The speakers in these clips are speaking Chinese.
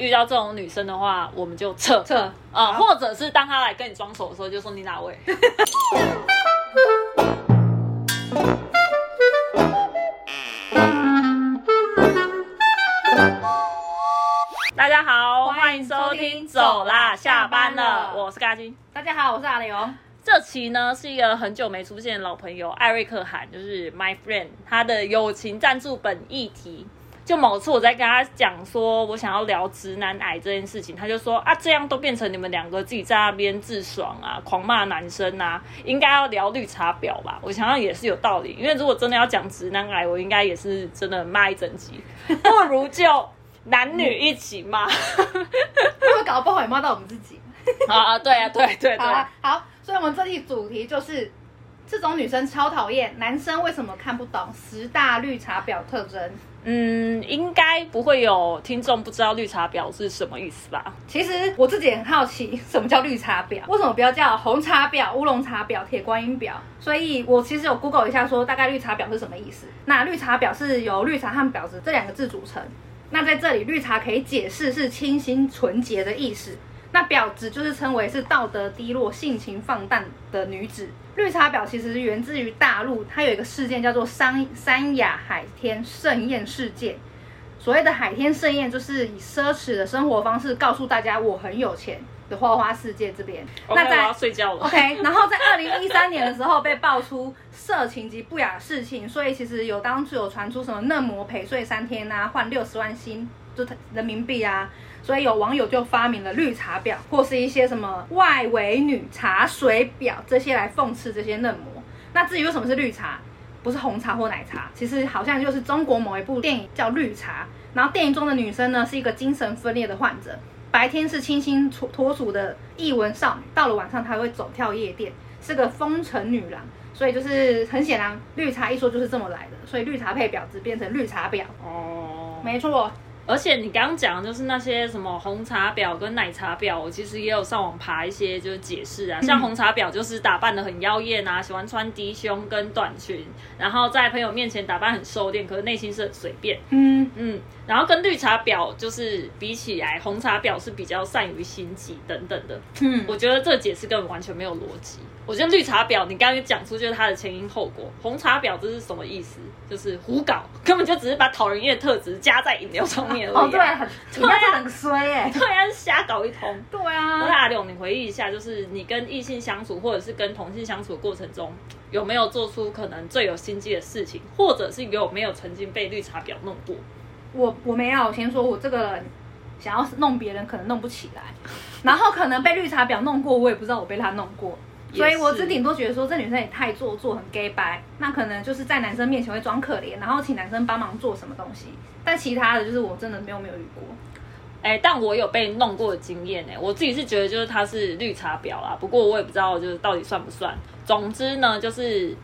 遇到这种女生的话，我们就撤撤啊，或者是当她来跟你装熟的时候，就说你哪位？大家好，欢迎收听走啦，下班了，我是嘎金。大家好，我是阿刘。这期呢是一个很久没出现的老朋友艾瑞克韩，就是 my friend，他的友情赞助本议题。就某次我在跟他讲说，我想要聊直男癌这件事情，他就说啊，这样都变成你们两个自己在那边自爽啊，狂骂男生啊，应该要聊绿茶婊吧？我想想也是有道理，因为如果真的要讲直男癌，我应该也是真的骂一整集，不如就男女一起骂。会不会搞不好也骂到我们自己？啊，对啊，对对对好，啊，好，所以我们这期主题就是这种女生超讨厌，男生为什么看不懂十大绿茶婊特征？嗯，应该不会有听众不知道绿茶婊是什么意思吧？其实我自己很好奇，什么叫绿茶婊？为什么不要叫红茶婊、乌龙茶婊、铁观音婊？所以我其实有 Google 一下，说大概绿茶婊？是什么意思。那绿茶婊？是由绿茶和婊？子这两个字组成。那在这里，绿茶可以解释是清新纯洁的意思。那婊？子就是称为是道德低落、性情放荡的女子。绿茶婊其实源自于大陆，它有一个事件叫做三三亚海天盛宴事件。所谓的海天盛宴，就是以奢侈的生活方式告诉大家我很有钱的花花世界这边。那我要在睡觉了。OK，然后在二零一三年的时候被爆出色情及不雅事情，所以其实有当初有传出什么嫩模陪睡三天啊，换六十万新就人民币啊，所以有网友就发明了绿茶婊，或是一些什么外围女茶水婊这些来讽刺这些嫩模。那至于为什么是绿茶，不是红茶或奶茶，其实好像就是中国某一部电影叫《绿茶》，然后电影中的女生呢是一个精神分裂的患者，白天是清新脱脱俗的艺文少女，到了晚上她会走跳夜店，是个风尘女郎。所以就是很显然，绿茶一说就是这么来的，所以绿茶配婊子变成绿茶婊，哦，没错。而且你刚刚讲的就是那些什么红茶婊跟奶茶婊，我其实也有上网爬一些就是解释啊，像红茶婊就是打扮的很妖艳啊，喜欢穿低胸跟短裙，然后在朋友面前打扮很收敛，可是内心是很随便。嗯，嗯，然后跟绿茶婊就是比起来，红茶婊是比较善于心机等等的。嗯我觉得这个解释根本完全没有逻辑。我觉得绿茶婊，你刚刚讲出就是它的前因后果。红茶婊这是什么意思？就是胡搞，根本就只是把讨人厌的特质加在饮料上面而已、哦对，很 对啊很衰哎、对啊，瞎搞一通。对那啊，阿柳，你回忆一下，就是你跟异性相处，或者是跟同性相处的过程中，有没有做出可能最有心机的事情，或者是有没有曾经被绿茶婊弄过？我我没有，我先说我这个人想要弄别人可能弄不起来，然后可能被绿茶婊弄过，我也不知道我被他弄过。也所以我是只顶多觉得说这女生也太做作，很 gay 白，那可能就是在男生面前会装可怜，然后请男生帮忙做什么东西。但其他的就是我真的没有没有遇过。哎、但我有被弄过的经验哎，我自己是觉得就是他是绿茶婊啦，不过我也不知道就是到底算不算。总之呢，就是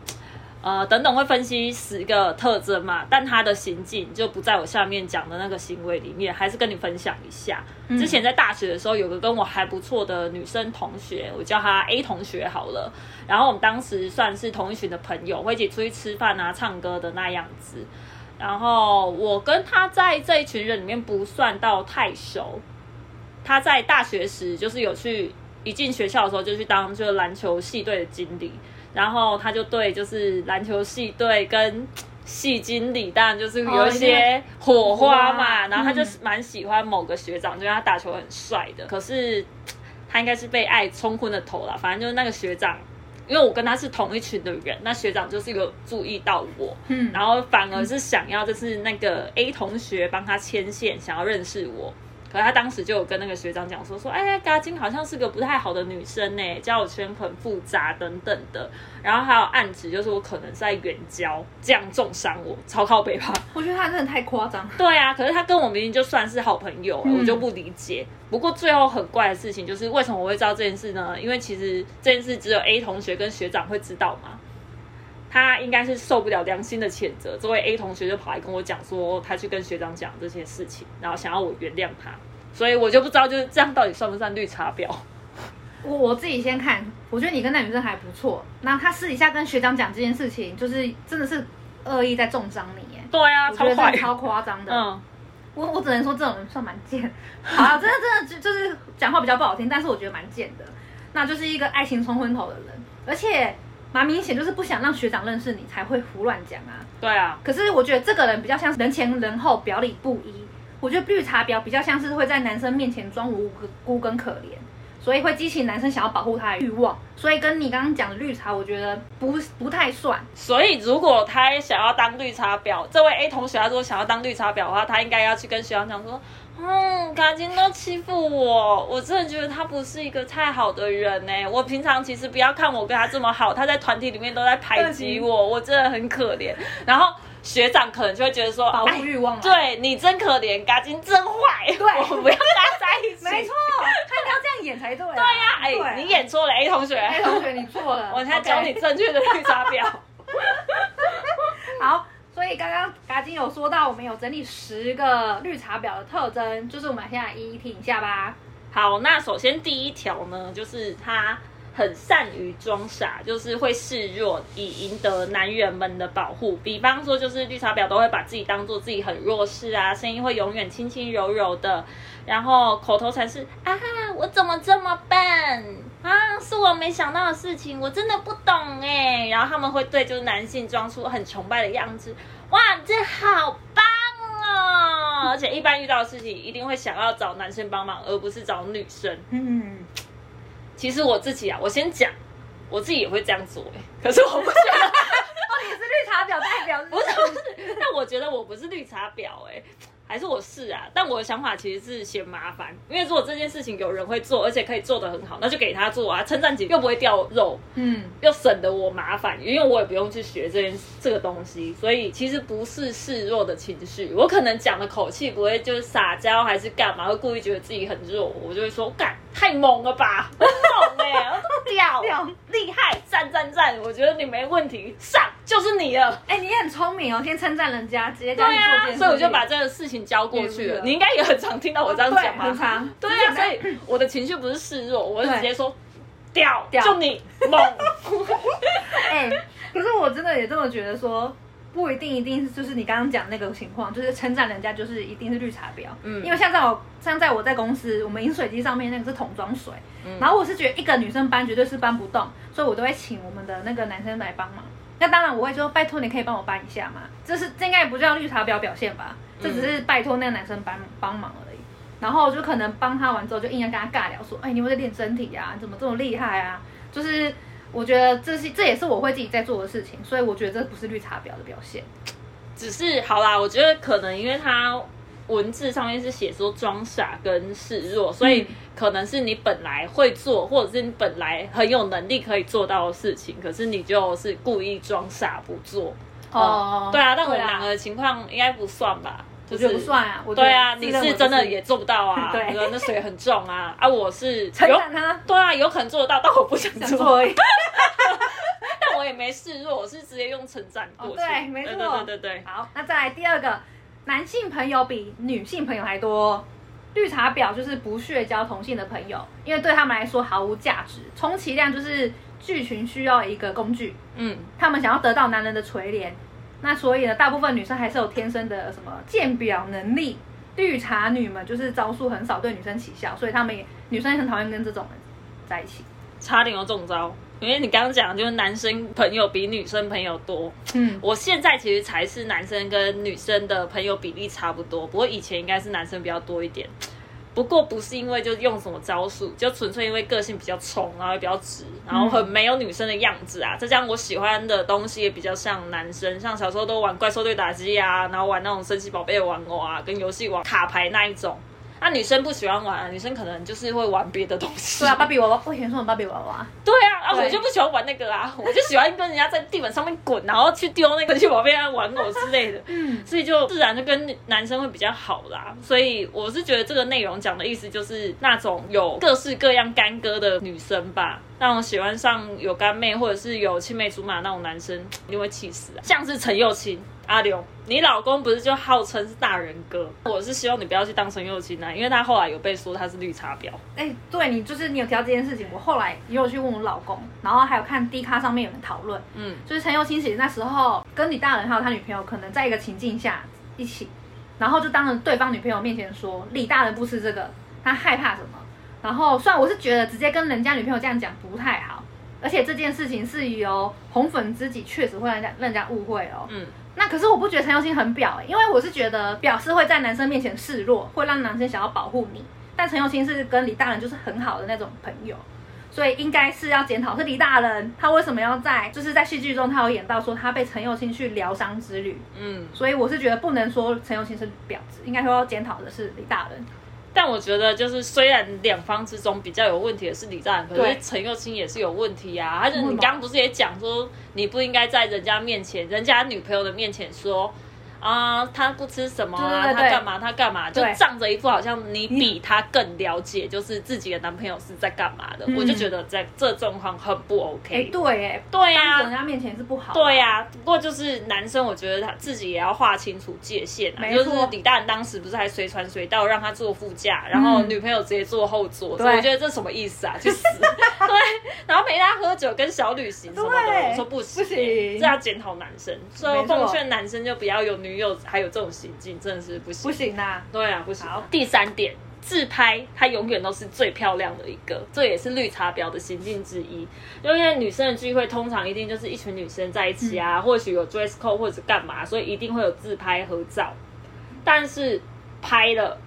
呃等等会分析十个特征嘛，但他的行径就不在我下面讲的那个行为里面，还是跟你分享一下。之前在大学的时候，有个跟我还不错的女生同学，我叫她 A 同学好了。然后我们当时算是同一群的朋友，会一起出去吃饭啊、唱歌的那样子。然后我跟她在这一群人里面不算到太熟。她在大学时就是有去一进学校的时候就去当就是篮球系队的经理，然后他就对就是篮球系队跟系经理当然就是有一些火花嘛，然后他就嗯蛮喜欢某个学长，就因为他打球很帅的，可是他应该是被爱冲昏了头了，反正就是那个学长。因为我跟他是同一群的人，那学长就是有注意到我，嗯然后反而是想要就是那个 A 同学帮他牵线，想要认识我。可是他当时就有跟那个学长讲说说，哎，嘎金好像是个不太好的女生呢，交友圈很复杂等等的。然后还有暗指就是我可能是在远交，这样重伤我，超靠北吧。我觉得他真的太夸张。对啊，可是他跟我明明就算是好朋友，嗯我就不理解。不过最后很怪的事情就是，为什么我会知道这件事呢？因为其实这件事只有 A 同学跟学长会知道嘛。他应该是受不了良心的谴责，这位 A 同学就跑来跟我讲说，他去跟学长讲这些事情，然后想要我原谅他，所以我就不知道就是这样到底算不算绿茶婊。我我自己先看，我觉得你跟那女生还不错。那他私底下跟学长讲这件事情，就是真的是恶意在重伤你耶。对啊，我觉得超坏。超夸张的。嗯，我我只能说这种人算蛮贱。好啊，真的真的就就是讲话比较不好听，但是我觉得蛮贱的。那就是一个爱情冲昏头的人，而且蛮明显就是不想让学长认识你才会胡乱讲啊。对啊，可是我觉得这个人比较像是人前人后，表里不一。我觉得绿茶婊比较像是会在男生面前装无辜跟可怜，所以会激起男生想要保护她的欲望。所以跟你刚刚讲的绿茶，我觉得不不太算。所以如果他想要当绿茶婊，这位 A 同学他如果想要当绿茶婊的话，他应该要去跟学长讲说，嗯，感情都欺负我，我真的觉得他不是一个太好的人呢。我平常其实不要看我跟他这么好，他在团体里面都在排挤我，我真的很可怜。然后。学长可能就会觉得说保护欲望，对你真可怜，嘎金真坏，对，我不要跟他在一起。没错，他要这样演才对。对呀，哎，你演错了，A 同学，A 同学你错了，我才教你正确的绿茶婊。好，所以刚刚嘎金有说到，我们有整理十个绿茶婊的特征，就是我们现在一一听一下吧。好，那首先第一条呢，就是他。很善于装傻，就是会示弱，以赢得男人们的保护。比方说，就是绿茶婊都会把自己当做自己很弱势啊，声音会永远轻轻柔柔的，然后口头禅是啊，我怎么这么笨啊，是我没想到的事情，我真的不懂哎。然后他们会对就是男性装出很崇拜的样子，哇，这好棒哦！而且一般遇到的事情一定会想要找男生帮忙，而不是找女生。嗯。其实我自己啊，我先讲，我自己也会这样做哎，可是我不觉得，哦，你是绿茶婊代表，不是不是，但我觉得我不是绿茶婊哎。还是我是啊，但我的想法其实是嫌麻烦，因为如果这件事情有人会做，而且可以做得很好，那就给他做啊，称赞姐又不会掉肉，嗯，又省得我麻烦，因为我也不用去学这件这个东西，所以其实不是示弱的情绪，我可能讲的口气不会就是撒娇还是干嘛，会故意觉得自己很弱，我就会说干太猛了吧，很猛哎，屌厉害，赞赞赞，我觉得你没问题，上就是你了，哎，你很聪明哦，先称赞人家，直接叫你做件事，所以我就把这个事情。交过去了，你应该也很常听到我这样讲吗？很常。对啊，所以我的情绪不是示弱，我是直接说掉，就你猛。哎，可是我真的也这么觉得，说不一定一定是就是你刚刚讲那个情况，就是称赞人家就是一定是绿茶婊。嗯，因为像在我像在我在公司，我们饮水机上面那个是桶装水，然后我是觉得一个女生搬绝对是搬不动，所以我都会请我们的那个男生来帮忙。那当然我会说拜托你可以帮我搬一下嘛，这是这应该也不叫绿茶婊表现吧？这只是拜托那个男生帮帮忙而已，然后就可能帮他完之后，就硬要跟他尬聊说，哎，你会在练身体呀？怎么这么厉害啊？就是我觉得这是这也是我会自己在做的事情，所以我觉得这不是绿茶婊的表现。只是好啦，我觉得可能因为他文字上面是写说装傻跟示弱，所以可能是你本来会做，或者是你本来很有能力可以做到的事情，可是你就是故意装傻不做。哦，对啊，但我们两个情况应该不算吧？我觉得不算啊。对啊，你是真的也做不到啊。对，那水很重啊。啊，我是承认他。对啊，有可能做得到，但我不想做。但我也没示弱，我是直接用称赞过去。对，没错，对对对。好，那再来第二个，男性朋友比女性朋友还多。绿茶婊就是不屑交同性的朋友，因为对他们来说毫无价值，充其量就是。剧群需要一个工具，嗯，他们想要得到男人的垂怜，那所以呢，大部分女生还是有天生的什么鉴表能力。绿茶女们就是招数很少，对女生起效，所以他们也女生也很讨厌跟这种人在一起。差点有中招，因为你刚刚讲就是男生朋友比女生朋友多，嗯，我现在其实才是男生跟女生的朋友比例差不多，不过以前应该是男生比较多一点。不过不是因为就用什么招数，就纯粹因为个性比较冲，然后也比较直，然后很没有女生的样子啊。再加上我喜欢的东西也比较像男生，像小时候都玩怪兽对打机啊，然后玩那种神奇宝贝玩偶啊，跟游戏玩卡牌那一种。那女生不喜欢玩，女生可能就是会玩别的东西。对啊，芭比娃娃，我以前说玩芭比娃娃。对啊，啊，我就不喜欢玩那个啊，我就喜欢跟人家在地板上面滚，然后去丢那个去宝贝啊玩偶之类的。嗯，所以就自然就跟男生会比较好啦。所以我是觉得这个内容讲的意思就是那种有各式各样干戈的女生吧，那种喜欢上有干妹或者是有青梅竹马那种男生，一定会气死啊。像是陈幼卿。阿刘，你老公不是就号称是大人哥？我是希望你不要去当陈幼卿啊，因为他后来有被说他是绿茶婊。哎，对你就是你有提到这件事情，我后来也有去问我老公，然后还有看 D 咖上面有人讨论，嗯，就是陈幼卿其实那时候跟李大人还有他女朋友可能在一个情境下一起，然后就当着对方女朋友面前说李大人不吃这个，他害怕什么？然后虽然我是觉得直接跟人家女朋友这样讲不太好，而且这件事情是由红粉知己，确实会让人家让人家误会哦。嗯，那可是我不觉得陈佑兴很表、欸，因为我是觉得表是会在男生面前示弱，会让男生想要保护你。但陈佑兴是跟李大人就是很好的那种朋友，所以应该是要检讨是李大人他为什么要在就是在戏剧中他有演到说他被陈佑兴去疗伤之旅，嗯，所以我是觉得不能说陈佑兴是婊子，应该说要检讨的是李大人。但我觉得就是虽然两方之中比较有问题的是李诞，可是陈佑清也是有问题啊。他就为什么你刚刚不是也讲说，你不应该在人家面前、人家女朋友的面前说。啊，他不吃什么啊？对对对他干嘛？他干嘛？就仗着一副好像你比他更了解，就是自己的男朋友是在干嘛的。嗯我就觉得在这状况很不 OK。哎、对，哎，对呀、人家面前是不好。对、呀、不过就是男生，我觉得他自己也要划清楚界限啊。就是李大人当时不是还随传随到让他坐副驾，然后嗯女朋友直接坐后座，对所以我觉得这什么意思啊？就是！对，然后陪他喝酒跟小旅行什么的，我说不行，不行这要检讨男生。所以我奉劝男生就不要有女友还有这种行径，真的是不行。不行呐、对啊，不行好。第三点，自拍它永远都是最漂亮的一个，这也是绿茶婊的行径之一。因为女生的聚会通常一定就是一群女生在一起啊，或许有 dress code 或者干嘛，所以一定会有自拍合照。但是拍了。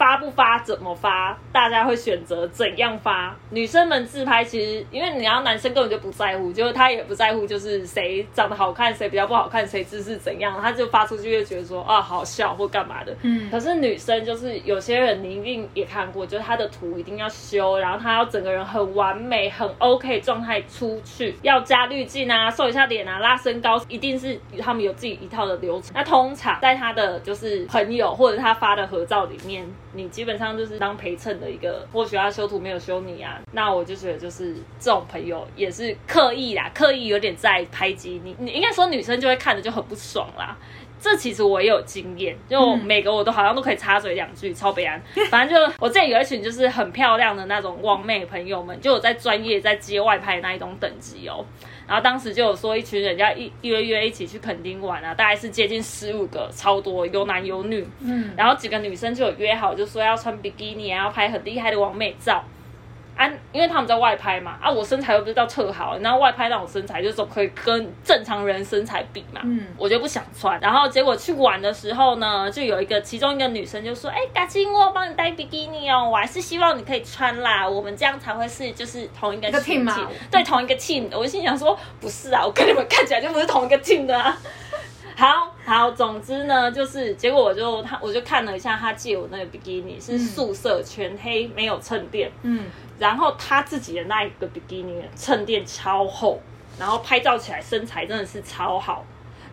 发不发怎么发，大家会选择怎样发。女生们自拍其实，因为你要男生根本就不在乎，就是他也不在乎，就是谁长得好看，谁比较不好看，谁姿势怎样，他就发出去就觉得说啊好笑或干嘛的。嗯可是女生就是有些人你一定也看过，就是她的图一定要修，然后她要整个人很完美、很 OK 状态出去，要加滤镜啊、瘦一下脸啊、拉身高，一定是他们有自己一套的流程。那通常在他的就是朋友或者他发的合照里面，你基本上就是当陪衬的一个，或许他修图没有修你啊，那我就觉得就是这种朋友也是刻意啦，刻意有点在排挤你，你应该说女生就会看着就很不爽啦。这其实我也有经验，就嗯每个我都好像都可以插嘴两句，超北安。反正就我之前有一群就是很漂亮的那种网妹朋友们，就有在专业在街外拍的那一种等级哦。然后当时就有说一群人家一约约一起去垦丁玩啊，大概是接近十五个，超多，有男有女。嗯，然后几个女生就有约好，就说要穿比基尼啊，要拍很厉害的完美照。啊，因为他们在外拍嘛，啊，我身材又不是到特好，然后外拍那种身材就总可以跟正常人身材比嘛，嗯我就不想穿。然后结果去玩的时候呢，就有一个其中一个女生就说：“哎、嘎金，我帮你带比基尼哦，我还是希望你可以穿啦，我们这样才会是就是同一个 team 嘛对，同一个 team。”我心想说：“不是啊，我跟你们看起来就不是同一个 team 的啊。”好好，总之呢，就是结果我就他我就看了一下他借我那个比基尼是素色全黑，没有衬垫，嗯，然后他自己的那一个比基尼衬垫超厚，然后拍照起来身材真的是超好。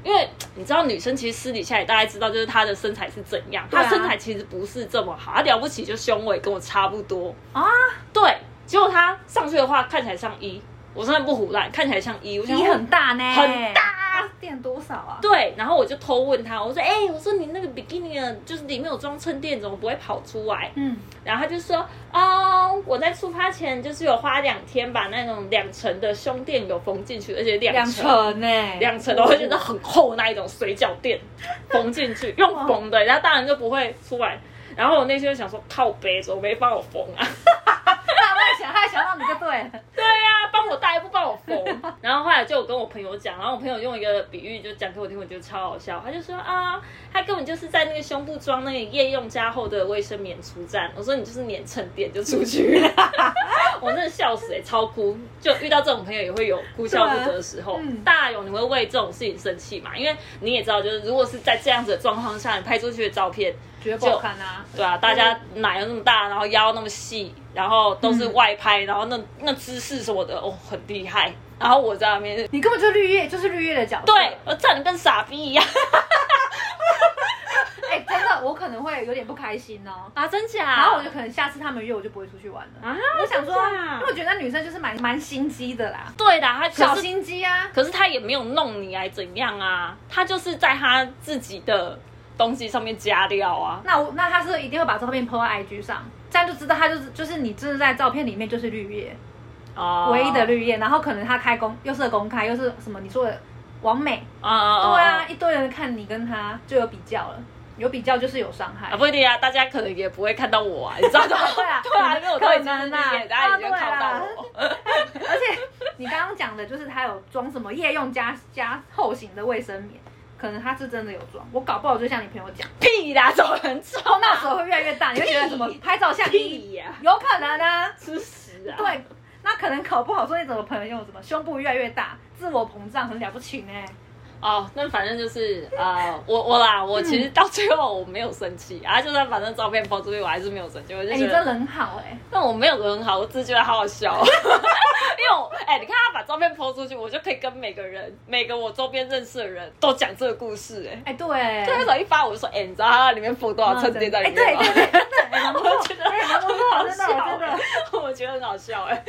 因为你知道，女生其实私底下也大概知道，就是她的身材是怎样。啊她身材其实不是这么好，她了不起就胸围跟我差不多。啊，对，结果她上去的话看起来像一，我真的不胡乱，看起来像一，我想你很大呢，很大垫多少啊？对，然后我就偷问他，我说：“哎、我说你那个比基尼的，就是里面有装衬垫，怎么不会跑出来？”嗯，然后他就说：“哦，我在出发前就是有花两天把那种两层的胸垫有缝进去，而且两两层。”层呢，两层的，我觉得很厚那一种水饺垫 缝进去，用缝的，然后当然就不会出来。然后我内心就想说，靠背怎么没帮我缝啊？他在想，他在想到你就对了，对呀、帮我带不帮我缝。然后后来就有跟我朋友讲，然后我朋友用一个比喻就讲给我听，我觉得超好笑。他就说啊，他根本就是在那个胸部装那个夜用加厚的卫生棉出站。我说你就是粘衬垫就出去了，我真的笑死哎、超哭。就遇到这种朋友也会有哭笑不得的时候。嗯大勇，你会为这种事情生气嘛？因为你也知道，就是如果是在这样子的状况下，你拍出去的照片，绝对不好看啊，对啊，大家奶又那么大，然后腰那么细，然后都是外拍，然后那那姿势什么的，哦，很厉害。然后我在那边，你根本就绿叶，就是绿叶的角色，对我站的跟傻逼一样 哎、真的，我可能会有点不开心哦。啊，真假？然后我就可能下次他们约我就不会出去玩了。啊，我想说，因为我觉得那女生就是蛮蛮心机的啦，对的，她小心机啊。可是她也没有弄你还怎样啊？她就是在她自己的东西上面加料啊。那我那她是一定会把照片 po 在 IG 上，这样就知道他就是就是你真的在照片里面就是绿叶，哦唯一的绿叶。然后可能他开公又是公开又是什么你说的完美，啊啊对啊，一堆人看你跟他就有比较了。有比较就是有伤害。啊，不一定啊，大家可能也不会看到我啊，你知道吗？对 啊对啊，因为我都已经可能啊是毕业，大家已经看到我。而且你刚刚讲的就是他有装什么夜用加加厚型的卫生棉，可能他是真的有装，我搞不好就像你朋友讲，屁啦，怎么能装哦，那时候会越来越大，你会觉得什么拍照像屁呀，有可能啊？吃屎啊！对，那可能搞不好说你怎么朋友什么胸部越来越大，自我膨胀很了不起呢。哦，那反正就是呃，我我啦，我其实到最后我没有生气啊，就算反正照片抛出去，我还是没有生气，我就哎、觉得，你真的很好哎、但我没有人很好，我只是觉得好好笑，因为我哎、你看他把照片抛出去，我就可以跟每个人，每个我周边认识的人都讲这个故事、哎。哎、对，对，那时候一发我就说，哎、你知道他里面附多少衬垫在里面吗？对对，真的，哎蛮不错我觉得哎蛮不错，好真的笑真的，哎我觉得很好笑哎、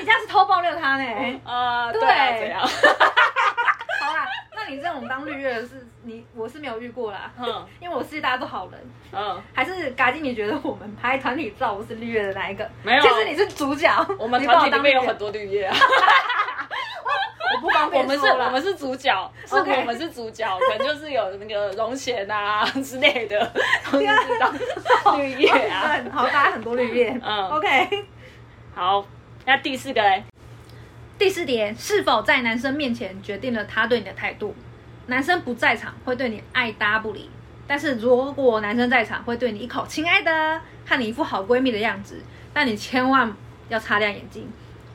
你这样是偷爆料他呢。啊，对对。啊，这样，好你这种当绿叶的是 你，我是没有遇过啦，嗯 因为我是大家都好人。嗯，还是嘎吉，你觉得我们拍团体照我是绿叶的哪一个？没有其实你是主角，我们 团体里面有很多绿叶啊。我不方我们是，我们是主角，是我们是主角，可能就是有那个荣贤啊之类的，都是当绿叶啊。好，大家很多绿叶。嗯，OK。好，那第四个嘞，第四点，是否在男生面前决定了他对你的态度。男生不在场会对你爱搭不理，但是如果男生在场，会对你一口“亲爱的”，和你一副好闺蜜的样子。但你千万要擦亮眼睛，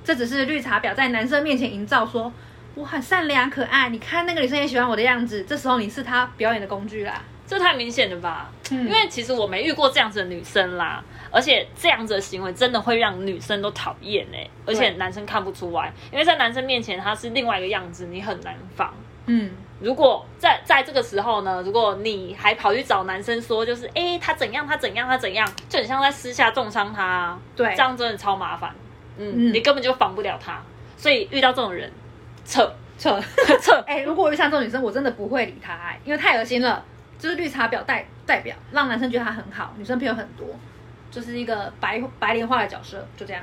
这只是绿茶婊在男生面前营造说我很善良可爱，你看那个女生也喜欢我的样子。这时候你是他表演的工具啦。这太明显了吧？嗯因为其实我没遇过这样子的女生啦，而且这样子的行为真的会让女生都讨厌哎，而且男生看不出来，因为在男生面前他是另外一个样子，你很难防。嗯，如果在在这个时候呢，如果你还跑去找男生说，就是哎、诶他怎样，他怎样，他怎样，就很像在私下重伤他啊，对这样真的超麻烦。嗯，嗯你根本就防不了他，所以遇到这种人，撤撤。撤。哎、如果我遇上这种女生，我真的不会理她、哎，因为太恶心了。就是绿茶婊代代表，让男生觉得她很好，女生朋友很多，就是一个白白莲花的角色，就这样。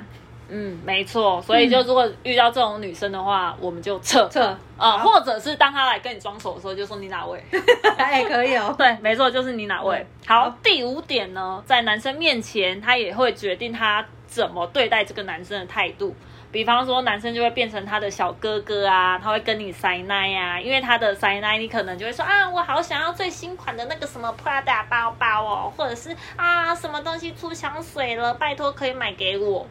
嗯，没错。所以就如果遇到这种女生的话，我们就撤撤啊、好或者是当她来跟你装熟的时候，就说你哪位。哎、可以哦。对，没错，就是你哪位。嗯好好，第五点呢，在男生面前，她也会决定他怎么对待这个男生的态度。比方说，男生就会变成他的小哥哥啊，他会跟你塞奶啊，因为他的塞奶，你可能就会说啊，我好想要最新款的那个什么 Prada 包包哦，或者是啊，什么东西出香水了，拜托可以买给我。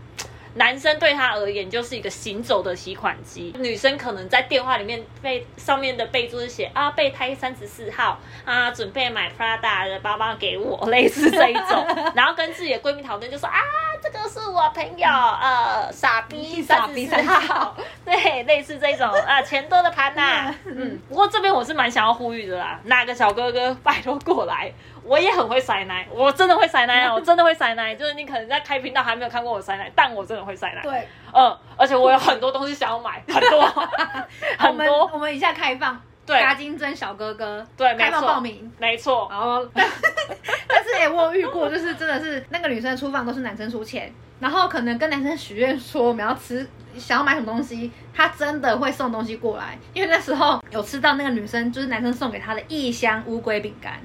男生对他而言就是一个行走的提款机，女生可能在电话里面备上面的备注是写啊备胎三十四号啊，准备买 Prada 的包包给我，类似这一种，然后跟自己的闺蜜讨论就说啊，这个是我朋友呃傻逼 傻逼三十四号，对，类似这种啊钱多的盘呐、嗯，不过这边我是蛮想要呼吁的啦，哪个小哥哥拜托过来。我也很会塞奶，我真的会塞奶啊！我真的会塞奶，就是你可能在开频道还没有看过我塞奶，但我真的会塞奶。对，嗯，而且我有很多东西想要买，很多，我们很多，我们一下开放，对嘎金针小哥哥，对，没开放错，报名。没错，然后 但是哎、我有遇过，就是真的是那个女生出房都是男生出钱，然后可能跟男生许愿说我们要吃，想要买什么东西，他真的会送东西过来。因为那时候有吃到那个女生就是男生送给她的一箱乌龟饼干，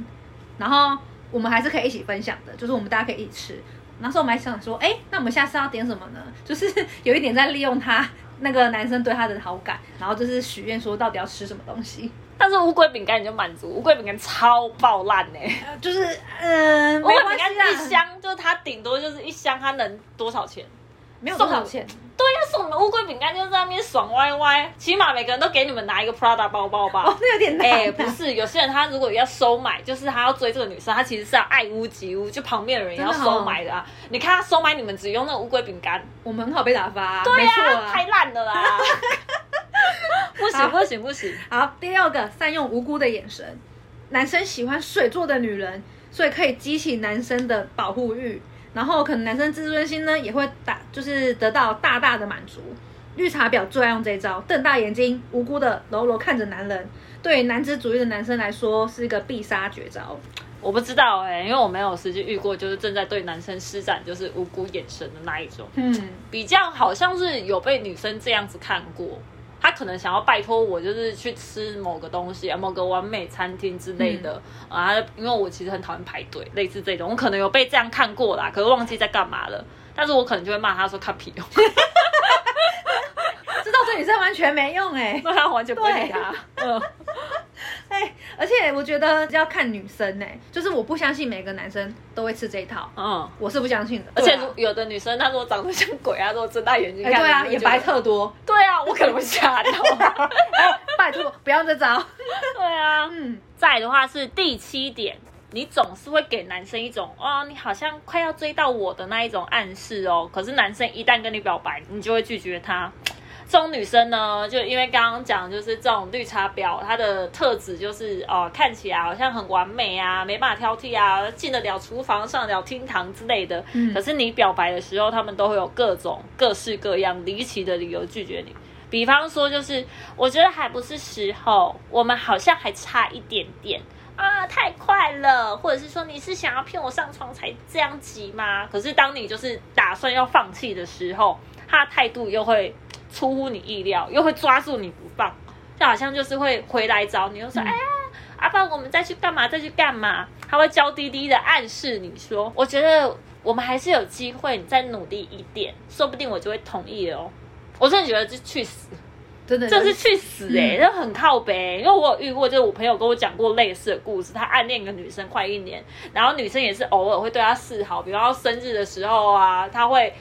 然后我们还是可以一起分享的，就是我们大家可以一起吃。那时候我们还想说，哎、那我们下次要点什么呢？就是有一点在利用他那个男生对他的好感，然后就是许愿说到底要吃什么东西，但是乌龟饼干你就满足，乌龟饼干超爆烂呢、呃就是嗯，乌龟饼干一箱就是它顶多就是一箱，它能多少钱？没有多少钱。对呀、送你们乌龟饼干就在那边爽歪歪，起码每个人都给你们拿一个 Prada 包包吧。哦，那有点难。哎、不是，有些人他如果要收买，就是他要追这个女生，他其实是要爱屋及乌，就旁边的人也要收买的啊。你看他收买你们只用那个乌龟饼干，我们很好被打发、啊，对呀、啊。太烂了啦！不行不行不行，好，第六个，善用无辜的眼神。男生喜欢水做的女人，所以可以激起男生的保护欲，然后可能男生自尊心呢也会大，就是得到大大的满足。绿茶婊最爱用这一招，瞪大眼睛，无辜的柔柔看着男人。对男子主义的男生来说，是一个必杀绝招。我不知道哎、因为我没有实际遇过，就是正在对男生施展就是无辜眼神的那一种。嗯，比较好像是有被女生这样子看过，他可能想要拜托我，就是去吃某个东西啊，某个完美餐厅之类的、啊。因为我其实很讨厌排队，类似这种，我可能有被这样看过啦，可是忘记在干嘛了。但是我可能就会骂他说看屁用，知道这女生完全没用哎、那他完全不理他。而且我觉得要看女生哎、就是我不相信每个男生都会吃这一套，嗯，我是不相信的。而且对啊如有的女生，她如果长得像鬼啊，如果睁大眼睛看，哎对啊，你就会觉得也白。特多，对啊，我可能会吓到。拜托不要这招。对啊，嗯，再来的话是第七点，你总是会给男生一种哦，你好像快要追到我的那一种暗示哦。可是男生一旦跟你表白，你就会拒绝他。这种女生呢，就因为刚刚讲，就是这种绿茶婊，她的特质就是哦，看起来好像很完美啊，没办法挑剔啊，进得了厨房，上得了厅堂之类的。嗯可是你表白的时候，他们都会有各种各式各样离奇的理由拒绝你。比方说，就是我觉得还不是时候，我们好像还差一点点啊，太快了，或者是说你是想要骗我上床才这样急吗？可是当你就是打算要放弃的时候，他的态度又会出乎你意料，又会抓住你不放，就好像就是会回来找你，又说、嗯哎呀。阿爸，我们再去干嘛？再去干嘛？他会娇滴滴的暗示你说，我觉得我们还是有机会，你再努力一点，说不定我就会同意了哦。我真的觉得这去死，真的就是去死哎、欸，嗯这、很靠北、因为我有遇过，就是我朋友跟我讲过类似的故事，他暗恋一个女生快一年，然后女生也是偶尔会对他示好，比方说生日的时候啊，他会。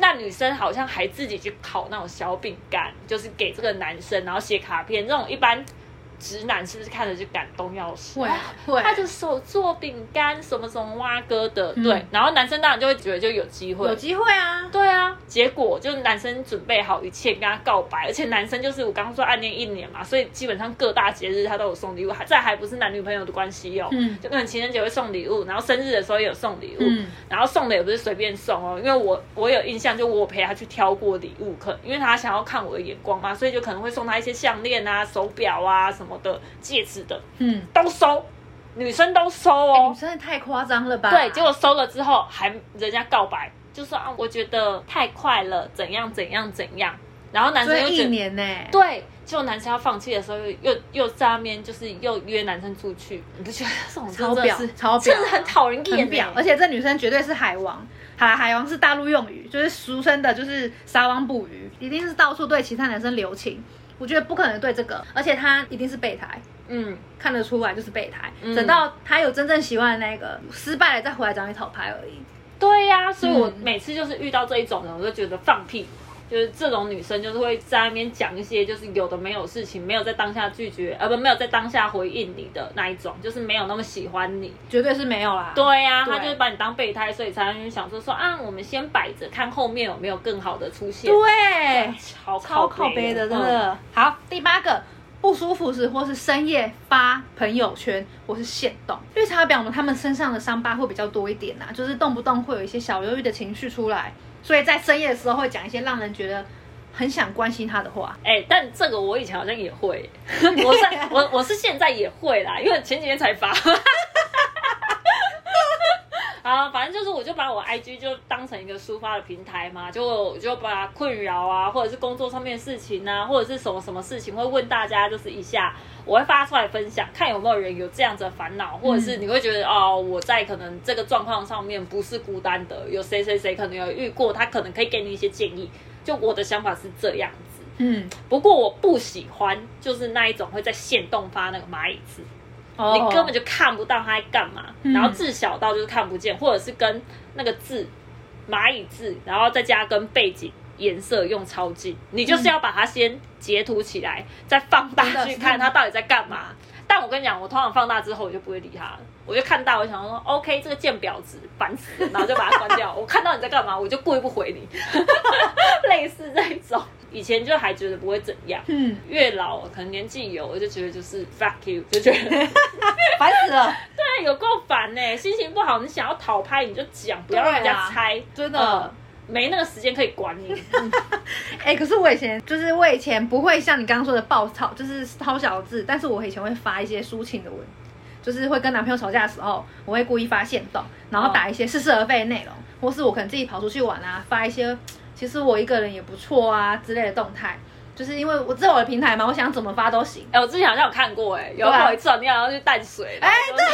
那女生好像还自己去烤那种小饼干，就是给这个男生，然后写卡片。这种一般直男是不是看着就感动要死？会会，他的手做饼干，什么什么蛙哥的，嗯对。然后男生当然就会觉得就有机会，有机会啊。对啊，结果就是男生准备好一切跟他告白，而且男生就是我刚刚说暗恋一年嘛，所以基本上各大节日他都有送礼物，还在还不是男女朋友的关系哦，嗯就可能情人节会送礼物，然后生日的时候也有送礼物，嗯然后送的也不是随便送哦，因为我我有印象，就我陪他去挑过礼物，可因为他想要看我的眼光嘛，所以就可能会送他一些项链啊、手表啊什么的、戒指的嗯，都收，女生都收哎哦女，生也太夸张了吧？对，结果收了之后还人家告白，就说啊，我觉得太快了，怎样怎样怎样，然后男生又一又觉得年呢。对，结果男生要放弃的时候又又又在那边就是又约男生出去，你不觉得这种超表是，超表，真的很讨人厌很婊，欸而且这女生绝对是海王。好啦，海王是大陆用语，就是俗称的，就是撒网捕鱼，一定是到处对其他男生留情。我觉得不可能对这个，而且他一定是备胎，嗯，看得出来就是备胎。嗯等到他有真正喜欢的那个失败了，再回来找你讨拍而已。对呀、所以我嗯每次就是遇到这一种人，我就觉得放屁。就是这种女生，就是会在那边讲一些就是有的没有事情，没有在当下拒绝，呃不，没有在当下回应你的那一种，就是没有那么喜欢你。绝对是没有啦。对呀、对他就是把你当备胎，所以才会想说说啊，我们先摆着，看后面有没有更好的出现。对，超超靠背的，真的。好，第八个。不舒服时，或是深夜发朋友圈，或是现动。绿茶婊呢，他们身上的伤疤会比较多一点呐、就是动不动会有一些小忧郁的情绪出来，所以在深夜的时候会讲一些让人觉得很想关心他的话。哎、但这个我以前好像也会，我是我我是现在也会啦，因为前几天才发。啊，反正就是，我就把我 IG 就当成一个抒发的平台嘛，就就把困扰啊，或者是工作上面的事情啊，或者是什么什么事情，会问大家就是一下，我会发出来分享，看有没有人有这样子的烦恼，或者是你会觉得哦，我在可能这个状况上面不是孤单的，有谁谁谁可能有遇过，他可能可以给你一些建议。就我的想法是这样子。嗯，不过我不喜欢就是那一种会在线动发那个蚂蚁字，哦你根本就看不到他在干嘛，嗯然后字小到就是看不见，或者是跟那个字蚂蚁字，然后再加跟背景颜色用超近，你就是要把它先截图起来，再放大去看他到底在干嘛。但我跟你讲，我通常放大之后我就不会理他了，我就看到我想说，OK，这个贱婊子烦死了，然后就把它关掉。我看到你在干嘛，我就故意不回你，类似这种。以前就还觉得不会怎样，嗯，越老可能年纪有，我就觉得就是 fuck you，就觉得 烦死了，对，有够烦呢。心情不好，你想要讨拍你就讲，不要让人家猜，真的。嗯没那个时间可以管你。嗯 哎、可是我以前就是我以前不会像你刚刚说的暴躁，就是抄小字，但是我以前会发一些抒情的文，就是会跟男朋友吵架的时候，我会故意发现动，然后打一些似是而非的内容，或是我可能自己跑出去玩啊，发一些其实我一个人也不错啊之类的动态。就是因为我知道我的平台嘛，我想怎么发都行。哎、我之前好像有看过、哎，有对啊某一次你好像去淡水，哎，对，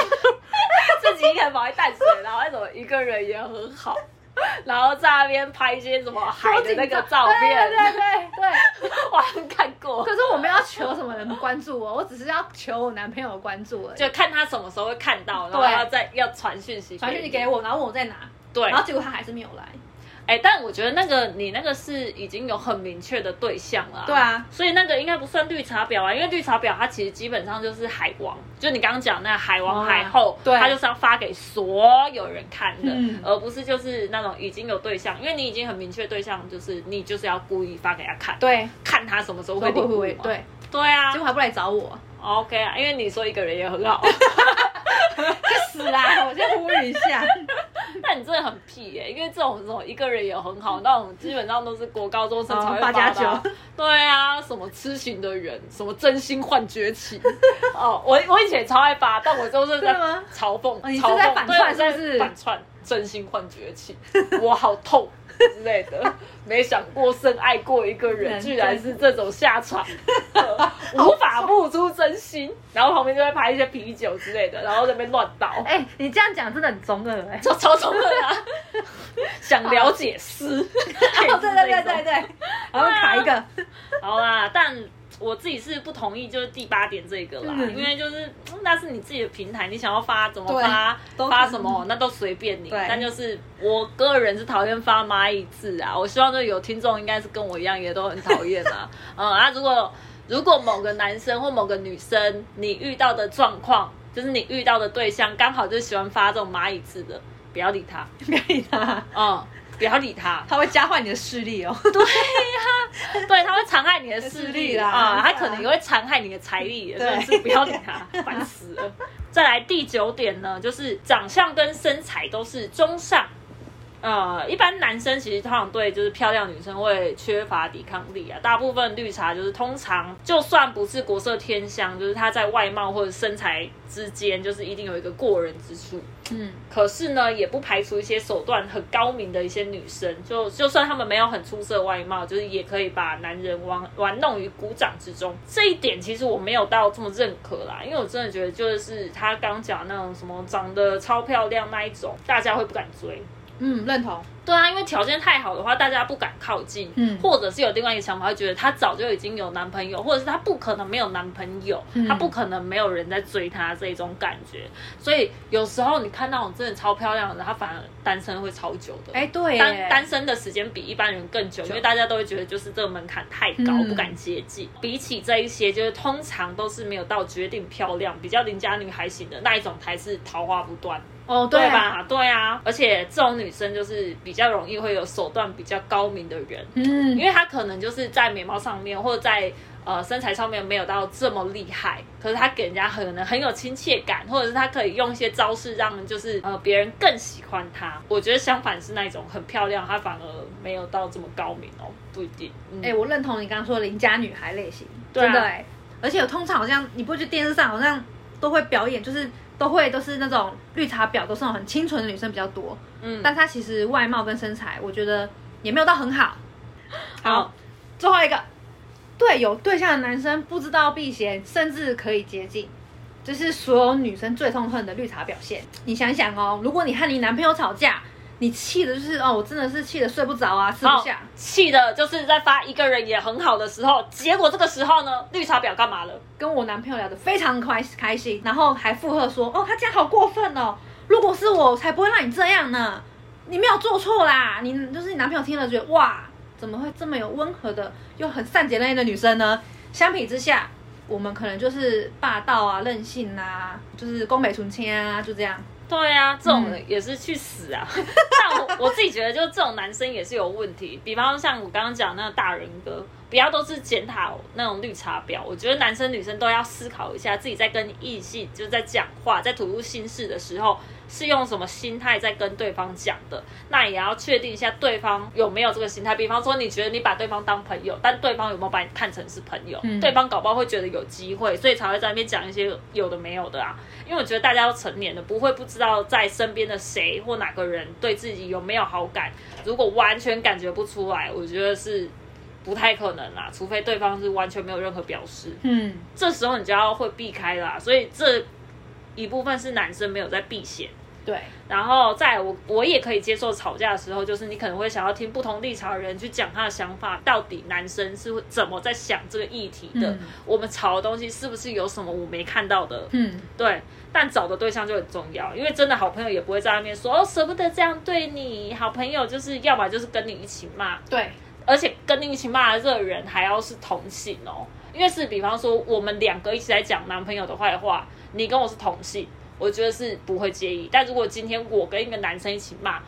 自己一个人跑去淡水，然后那种一个人也很好，然后在那边拍一些什么海的那个照片，对对对对对。我好像看过可，是我没有要求什么人关注我，我只是要求我男朋友关注而已。就看他什么时候会看到，然后对要再要传讯息，传讯息给。我，然后问我在哪，对然，后结果他还是没有来。哎、但我觉得那个你那个是已经有很明确的对象了、对啊，所以那个应该不算绿茶婊啊，因为绿茶婊它其实基本上就是海王，就你刚刚讲那个海王海后，对它就是要发给所有人看的，嗯而不是就是那种已经有对象，因为你已经很明确对象，就是你就是要故意发给他看，对，看他什么时候会不会领悟嘛对，对啊结果还不来找我，，OK 啊，因为你说一个人也很好 去死啦！我先呼吁一下，但你真的很屁耶、因为这种这种一个人也很好，那种基本上都是国高中生才会发的啊九。对啊，什么痴情的人，什么真心换绝情。哦，我我以前也超爱发，但我就是在嘲讽，嘲讽在反对我在串是？反串真心换绝情，我好痛之类的。没想过深爱过一个人，居然是这种下场，呃无法付出真心。然后旁边就会拍一些啤酒之类的，然后在那边乱倒。哎、你这样讲真的很中二哎、欸超中二啊！想了解诗，哦，对对对对对，然后卡一个，好啦，但我自己是不同意，就是第八点这个啦，嗯。因为就是嗯那是你自己的平台，你想要发怎么发都发什么那都随便你。但就是我个人是讨厌发蚂蚁字啊，我希望就有听众应该是跟我一样，也都很讨厌啊。嗯 啊，如果如果某个男生或某个女生你遇到的状况，就是你遇到的对象刚好就喜欢发这种蚂蚁字的，不要理他，不可以的，嗯，不要理他。他会加坏你的视力哦。对呀，对，他会残害你的视视力力啦啊、他可能也会残害你的财力，真对的是不要理他，烦死了。再来第九点呢，就是长相跟身材都是中上。呃，一般男生其实通常对就是漂亮女生会缺乏抵抗力啊。大部分绿茶就是通常就算不是国色天香，就是他在外貌或者身材之间，就是一定有一个过人之处。嗯，可是呢，也不排除一些手段很高明的一些女生，就就算她们没有很出色外貌，就是也可以把男人玩玩弄于股掌之中。这一点其实我没有到这么认可啦，因为我真的觉得就是他刚讲那种什么长得超漂亮那一种，大家会不敢追。嗯，认同。对啊，因为条件太好的话，大家不敢靠近，嗯或者是有另外一个想法，会觉得她早就已经有男朋友，或者是她不可能没有男朋友，嗯不可能没有人在追她这种感觉。所以有时候你看那种真的超漂亮的，她反而单身会超久的。哎、对单，单身的时间比一般人更久，因为大家都会觉得就是这个门槛太高，嗯不敢接近。比起这一些，就是通常都是没有到决定漂亮、比较邻家女孩型的那一种，才是桃花不断。哦，对？吧？对啊，而且这种女生就是比较容易会有手段比较高明的人，嗯因，为她可能就是在美貌上面或者在呃身材上面没有到这么厉害，可是她给人家可能很有亲切感，或者是她可以用一些招式让就是呃别人更喜欢她。我觉得相反是那种很漂亮，她反而没有到这么高明哦，不一定。嗯哎、我认同你刚刚说的邻家女孩类型，对啊真的哎、而且有通常好像你不觉得电视上好像都会表演，就是都会都是那种绿茶婊，都是那种很清纯的女生比较多，嗯，但她其实外貌跟身材，我觉得也没有到很好。好，最后一个，对有对象的男生不知道避嫌，甚至可以接近，这是所有女生最痛恨的绿茶表现。你想想哦，如果你和你男朋友吵架，你气的就是哦，我真的是气的睡不着啊，吃不好下。气的就是在发一个人也很好的时候，结果这个时候呢，绿茶婊干嘛了？跟我男朋友聊得非常开开心，然后还附和说：“哦，他这样好过分哦！如果是我，才不会让你这样呢。你没有做错啦，你就是你男朋友听了觉得哇，怎么会这么有温和的又很善解人意的女生呢？相比之下，我们可能就是霸道啊、任性啊，就是宫美纯亲啊，就这样。对啊，这种也是去死啊！但我我自己觉得，就是这种男生也是有问题。比方说像我刚刚讲那个大人哥，不要都是检讨那种绿茶婊。我觉得男生女生都要思考一下，自己在跟异性就是在讲话、在吐露心事的时候，是用什么心态在跟对方讲的。那也要确定一下对方有没有这个心态。比方说，你觉得你把对方当朋友，但对方有没有把你看成是朋友？嗯对方搞不好会觉得有机会，所以才会在那边讲一些有的没有的啊。因为我觉得大家都成年了，不会不知道在身边的谁或哪个人对自己有没有好感。如果完全感觉不出来，我觉得是不太可能啦，除非对方是完全没有任何表示，嗯，这时候你就要会避开啦。所以这一部分是男生没有在避嫌。对，然后在我我也可以接受吵架的时候，就是你可能会想要听不同立场的人去讲他的想法，到底男生是会怎么在想这个议题的？嗯我们吵的东西是不是有什么我没看到的？嗯，对，但找的对象就很重要，因为真的好朋友也不会在那边说哦舍不得这样对你，好朋友就是要么就是跟你一起骂，对，而且跟你一起骂的这个人还要是同性哦，因为是比方说我们两个一起来讲男朋友的坏话，你跟我是同性，我觉得是不会介意。但如果今天我跟一个男生一起骂，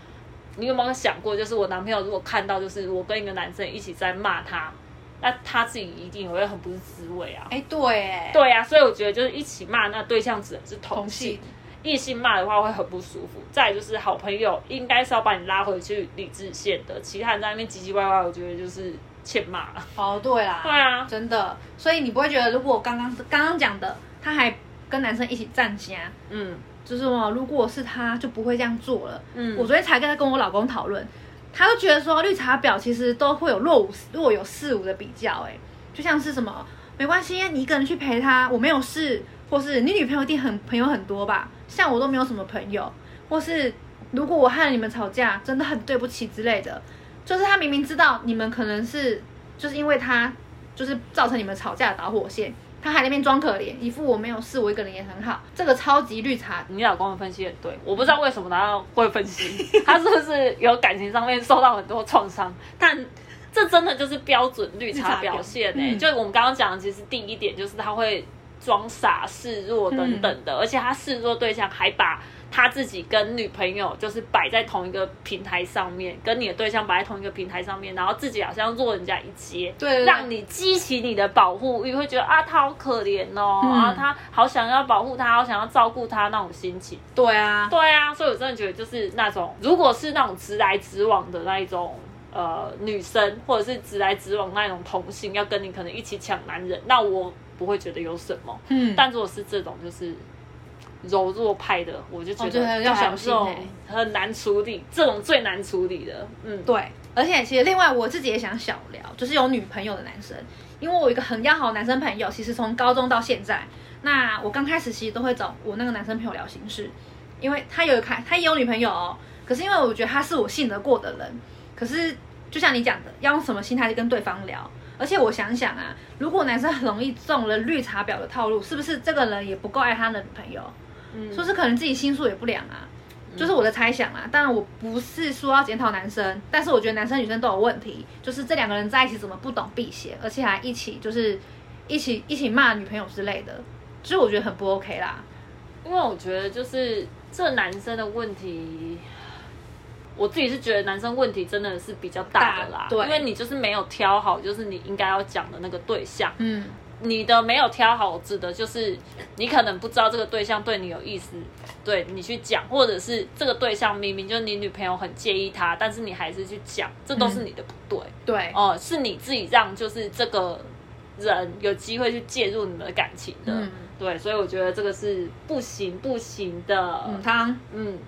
你有没有想过，就是我男朋友如果看到就是我跟一个男生一起在骂他，那他自己一定也会很不是滋味啊。哎，对，哎，对啊，所以我觉得就是一起骂，那对象只能是同同性性。异性骂的话会很不舒服。再就是好朋友应该是要把你拉回去理智线的，其他人在那边唧唧歪歪，我觉得就是欠骂。哦，对啦，对啊真的，所以你不会觉得，如果我刚刚刚刚讲的，他还跟男生一起站家，嗯就是说，如果是他，就不会这样做了。嗯我昨天才跟他跟我老公讨论，他就觉得说绿茶婊其实都会有若无若有似无的比较，哎，就像是什么没关系，你一个人去陪他，我没有事，或是你女朋友一定很朋友很多吧，像我都没有什么朋友，或是如果我和你们吵架，真的很对不起之类的，就是他明明知道你们可能是就是因为他就是造成你们吵架的导火线。他还在那边装可怜，一副我没有事，我一个人也很好。这个超级绿茶。你老公的分析很对，我不知道为什么他会分析，他是不是有感情上面受到很多创伤？但这真的就是标准绿茶表现呢、嗯。就我们刚刚讲的，其实第一点就是他会装傻示弱等等的，而且他示弱对象还把他自己跟女朋友就是摆在同一个平台上面，跟你的对象摆在同一个平台上面，然后自己好像弱人家一截，对对对让你激起你的保护欲，会觉得啊他好可怜哦，嗯啊他好想要保护他，好想要照顾他那种心情。对啊，对啊，所以我真的觉得就是那种，如果是那种直来直往的那一种。呃，女生或者是直来直往那一种同性要跟你可能一起抢男人，那我不会觉得有什么。嗯，但如果是这种就是柔弱派的，我就觉得要小心很难处理，这种最难处理的。嗯，对，而且其实另外我自己也想小聊，就是有女朋友的男生，因为我有一个很要好的男生朋友，其实从高中到现在，那我刚开始其实都会找我那个男生朋友聊心事，因为他有开，他也有女朋友哦，可是因为我觉得他是我信得过的人，可是就像你讲的，要用什么心态去跟对方聊。而且我想想啊，如果男生很容易中了绿茶婊的套路，是不是这个人也不够爱他的女朋友？嗯说是可能自己心术也不良啊，就是我的猜想啊。当然我不是说要检讨男生，但是我觉得男生女生都有问题，就是这两个人在一起怎么不懂避嫌，而且还一起就是一起一起骂女朋友之类的，就是我觉得很不 OK 啦。因为我觉得就是这男生的问题，我自己是觉得男生问题真的是比较大的啦，对因为你就是没有挑好，就是你应该要讲的那个对象，嗯，你的没有挑好，指的就是你可能不知道这个对象对你有意思，对你去讲，或者是这个对象明明就是你女朋友很介意他，但是你还是去讲，这都是你的不对。对，哦、是你自己让就是这个人有机会去介入你们的感情的，嗯。对，所以我觉得这个是不行不行的。嗯，汤。嗯，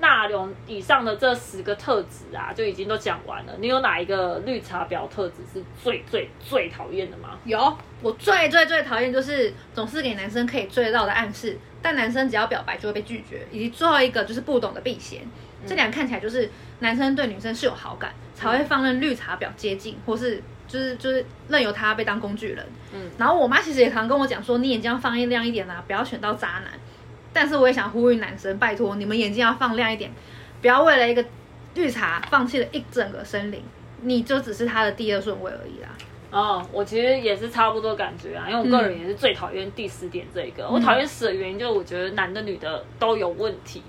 那有以上的这十个特质啊，就已经都讲完了。你有哪一个绿茶婊特质是最最最讨厌的吗？有，我最最最讨厌就是总是给男生可以追得到的暗示，但男生只要表白就会被拒绝，以及最后一个就是不懂得避嫌。这两看起来就是男生对女生是有好感，才会放任绿茶婊接近，或是就是就是任由他被当工具人。嗯然后我妈其实也常跟我讲说，你眼睛要放亮一点啊，不要选到渣男。但是我也想呼吁男生，拜托你们眼睛要放亮一点，不要为了一个绿茶放弃了一整个森林，你就只是他的第二顺位而已啦。哦，我其实也是差不多感觉啊，因为我个人也是最讨厌第十点这个。我讨厌死的原因就是我觉得男的女的都有问题。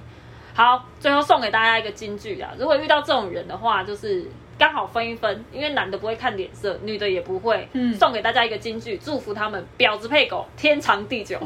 好，最后送给大家一个金句啊，如果遇到这种人的话，就是刚好分一分，因为男的不会看脸色，女的也不会。嗯送给大家一个金句，祝福他们婊子配狗，天长地久。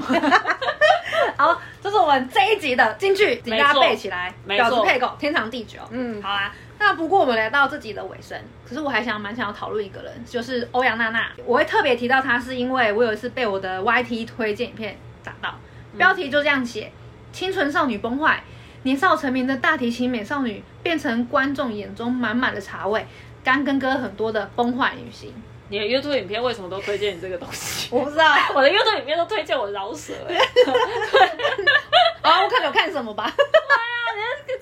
好，这是我们这一集的金句，请大家背起来。没错婊子配狗，天长地久。嗯好啦。那不过我们来到这集的尾声，可是我还想蛮想要讨论一个人，就是欧阳娜娜。我会特别提到她，是因为我有一次被我的 YT 推荐影片打到，标题就这样写：清纯少女崩坏，年少成名的大提琴美少女变成观众眼中满满的茶味，干跟哥很多的崩坏女星。你的 YouTube 影片为什么都推荐你这个东西？我不知道，我的 YouTube 影片都推荐我饶舌、欸，啊，我看你有看什么吧？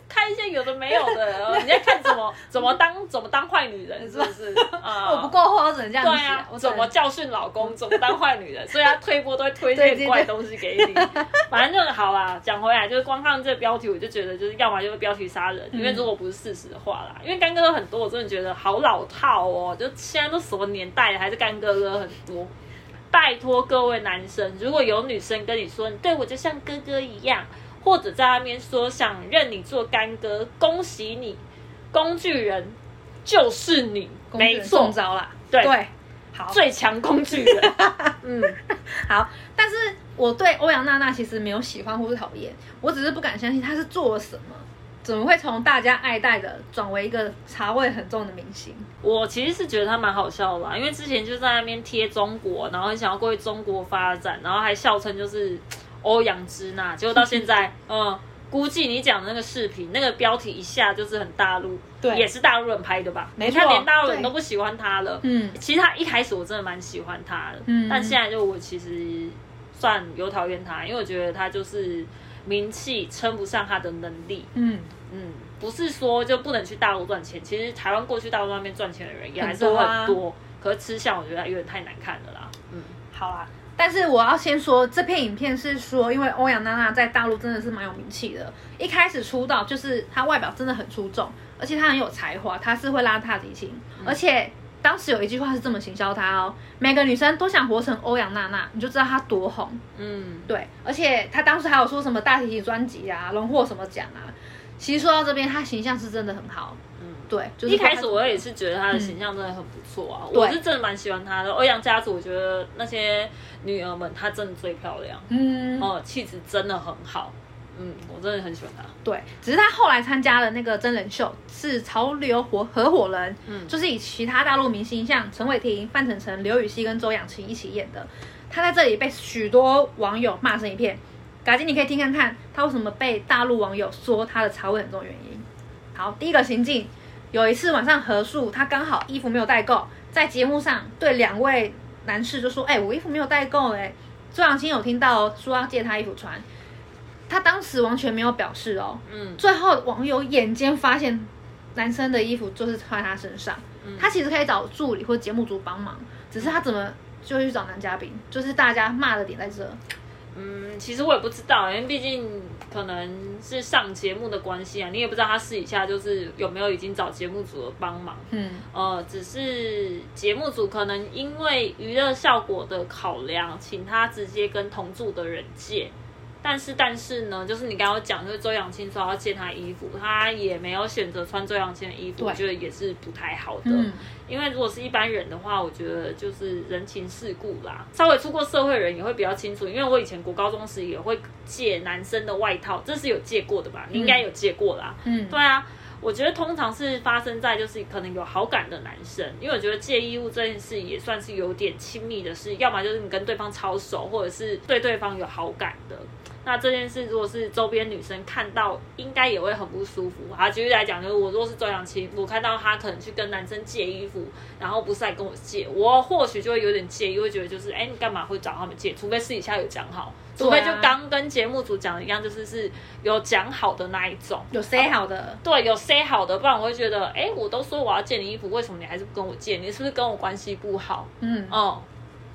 看一些有的没有的，呃你在看怎么怎么当怎么当坏女人，是不是？啊、我不够花，我只能这样写。对啊，我怎么教训老公，怎么当坏女人，所以他推波都会推荐对对对怪东西给你。反正就是好啦，讲回来就是光看这个标题，我就觉得就是要么就是标题杀人，因为如果不是事实的话啦，因为干哥哥很多，我真的觉得好老套哦，就现在都什么年代了，还是干哥哥很多。拜托各位男生，如果有女生跟你说你对我就像哥哥一样，或者在那边说想认你做干哥，恭喜你，工具人就是你，没错中，招啦。对对，好，最强工具人。嗯，好，但是我对欧阳娜娜其实没有喜欢或是讨厌，我只是不敢相信她是做了什么，怎么会从大家爱戴的转为一个茶味很重的明星？我其实是觉得他蛮好笑的啦，因为之前就在那边贴中国，然后很想要过去中国发展，然后还笑称就是 欧阳之娜，结果到现在，嗯。估计你讲的那个视频，那个标题一下就是很大陆，对也是大陆人拍的吧？没错你看连大陆人都不喜欢他了。嗯其实他一开始我真的蛮喜欢他的，嗯但现在就我其实算有讨厌他，因为我觉得他就是名气称不上他的能力。嗯，嗯，不是说就不能去大陆赚钱，其实台湾过去大陆那边赚钱的人也还是很多啊很多，可是吃相我觉得有点太难看了啦。嗯，好啦。但是我要先说，这片影片是说，因为欧阳娜娜在大陆真的是蛮有名气的。一开始出道就是她外表真的很出众，而且她很有才华，她是会拉大提琴，而且当时有一句话是这么行销她哦：每个女生都想活成欧阳娜娜，你就知道她多红。嗯，对，而且她当时还有说什么大提琴专辑啊，荣获什么奖啊。其实说到这边，她形象是真的很好。嗯对，就是一开始我也是觉得她的形象真的很不错啊，我是真的蛮喜欢她的。欧阳家族，我觉得那些女儿们，她真的最漂亮，嗯，哦，气质真的很好。嗯，我真的很喜欢他。对，只是他后来参加了那个真人秀，是潮流合合伙人，嗯就是以其他大陆明星像陈伟霆、范丞丞、刘禹锡跟周扬青一起演的。他在这里被许多网友骂声一片。嘎金，你可以听看看他为什么被大陆网友说他的茶味很重的原因。好，第一个行径，有一次晚上合宿，他刚好衣服没有带够，在节目上对两位男士就说：“哎、我衣服没有带够。”哎，周扬青有听到哦，说要借他衣服穿，他当时完全没有表示哦。嗯最后网友眼尖发现，男生的衣服就是穿在他身上，嗯他其实可以找助理或节目组帮忙，只是他怎么就去找男嘉宾，就是大家骂的点在这。嗯，其实我也不知道，因为毕竟可能是上节目的关系啊，你也不知道他私底下就是有没有已经找节目组的帮忙。嗯，呃，只是节目组可能因为娱乐效果的考量，请他直接跟同住的人借。但是，但是呢，就是你刚刚讲，就是周扬青说要借他衣服，他也没有选择穿周扬青的衣服，我觉得也是不太好的。嗯因为如果是一般人的话，我觉得就是人情世故啦，稍微出过社会的人也会比较清楚。因为我以前国高中时也会借男生的外套，这是有借过的吧？你应该有借过啦。嗯，对啊，我觉得通常是发生在就是可能有好感的男生，因为我觉得借衣物这件事也算是有点亲密的事，要么就是你跟对方超熟，或者是对对方有好感的。那这件事如果是周边女生看到，应该也会很不舒服。啊，举例来讲，就是我如果是周扬青，我看到他可能去跟男生借衣服，然后不是来跟我借，我或许就会有点介意，会觉得就是，哎，你干嘛会找他们借？除非私底下有讲好，除非就刚跟节目组讲的一样，就是是有讲好的那一种。有 say 好的，对，有 say 好的，不然我会觉得，哎，我都说我要借你衣服，为什么你还是不跟我借？你是不是跟我关系不好？嗯，嗯，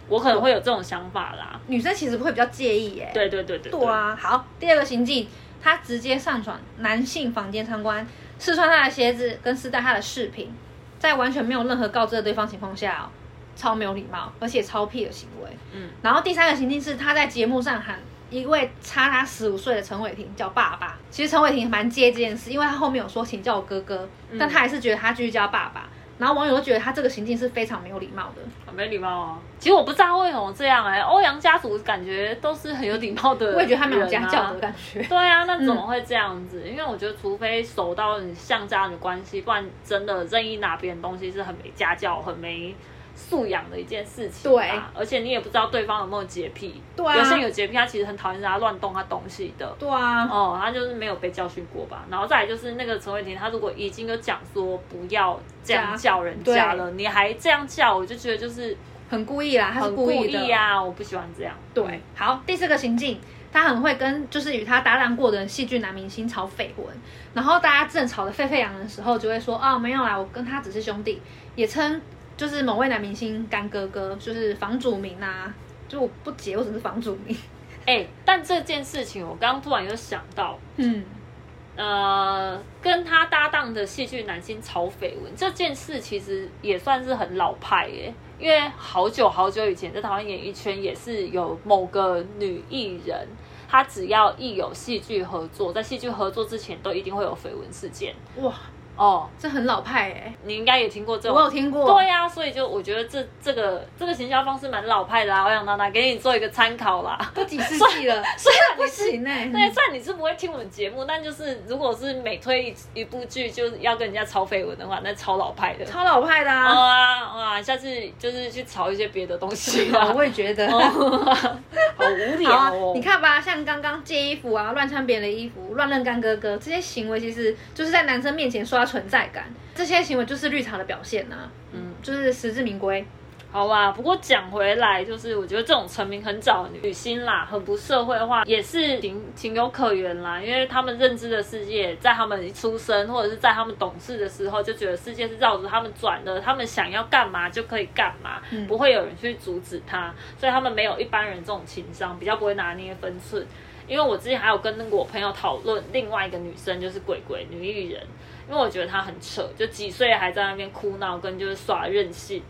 我可能会有这种想法啦。女生其实会比较介意耶。对对对对对啊，好，第二个行径，他直接上传男性房间参观，试穿他的鞋子跟试戴他的饰品，在完全没有任何告知的对方情况下、哦，超没有礼貌，而且超屁的行为。嗯，然后第三个行径是他在节目上喊一位差他十五岁的陈伟霆叫爸爸。其实陈伟霆蛮介意这件事，因为他后面有说请叫我哥哥，嗯但他还是觉得他继续叫爸爸。然后网友都觉得他这个行径是非常没有礼貌的。很没礼貌啊。其实我不知道为什么这样哎、欧阳家族感觉都是很有礼貌的、我也觉得他没有家教的感觉。对啊，那怎么会这样子？因为我觉得，除非熟到你像家人的关系，不然真的任意拿别人东西是很没家教、很没素养的一件事情。对，而且你也不知道对方有没有洁癖。对啊，有些人有洁癖，他其实很讨厌人家乱动他东西的。对啊，哦，他就是没有被教训过吧？然后再来就是那个陈伟霆，他如果已经有讲说不要这样叫人家了，你还这样叫，我就觉得就是很故意啦，他是故意的啊，我不喜欢这样。对，好，第四个情境。他很会跟就是与他搭档过的戏剧男明星炒绯闻，然后大家正吵得沸沸扬扬的时候，就会说哦没有啦，我跟他只是兄弟，也称就是某位男明星干哥哥，就是房祖名啊，就我不解为什么是房祖名。哎，但这件事情我刚刚突然有想到，嗯，呃，跟他搭档的戏剧男星炒绯闻这件事，其实也算是很老派耶。因为好久好久以前，在台湾演艺圈也是有某个女艺人。她只要一有戏剧合作，在戏剧合作之前都一定会有绯闻事件。哇！哦，这很老派哎，你应该也听过这种，我有听过。对呀，所以就我觉得这这个这个行销方式蛮老派的啊，我想拿来给你做一个参考啦。都几世纪了，虽然不行哎，对，虽然你是不会听我们节目，但就是如果是每推一一部剧，就是要跟人家炒绯闻的话，那超老派的，超老派的啊！哇哇，下次就是去炒一些别的东西啊，我也觉得，好无聊哦。你看吧，像刚刚借衣服啊，乱穿别人的衣服，乱认干哥哥，这些行为其实就是在男生面前刷。存在感，这些行为就是绿茶的表现呐。嗯，就是实至名归。好吧，不过讲回来，就是我觉得这种成名很早的女星啦，很不社会化，也是情情有可原啦。因为他们认知的世界，在他们一出生或者是在他们懂事的时候，就觉得世界是绕着他们转的，他们想要干嘛就可以干嘛，不会有人去阻止他，所以他们没有一般人这种情商，比较不会拿捏分寸。因为我之前还有跟那个我朋友讨论另外一个女生，就是鬼鬼女艺人。因为我觉得她很扯，就几岁还在那边哭闹，跟就是耍任性，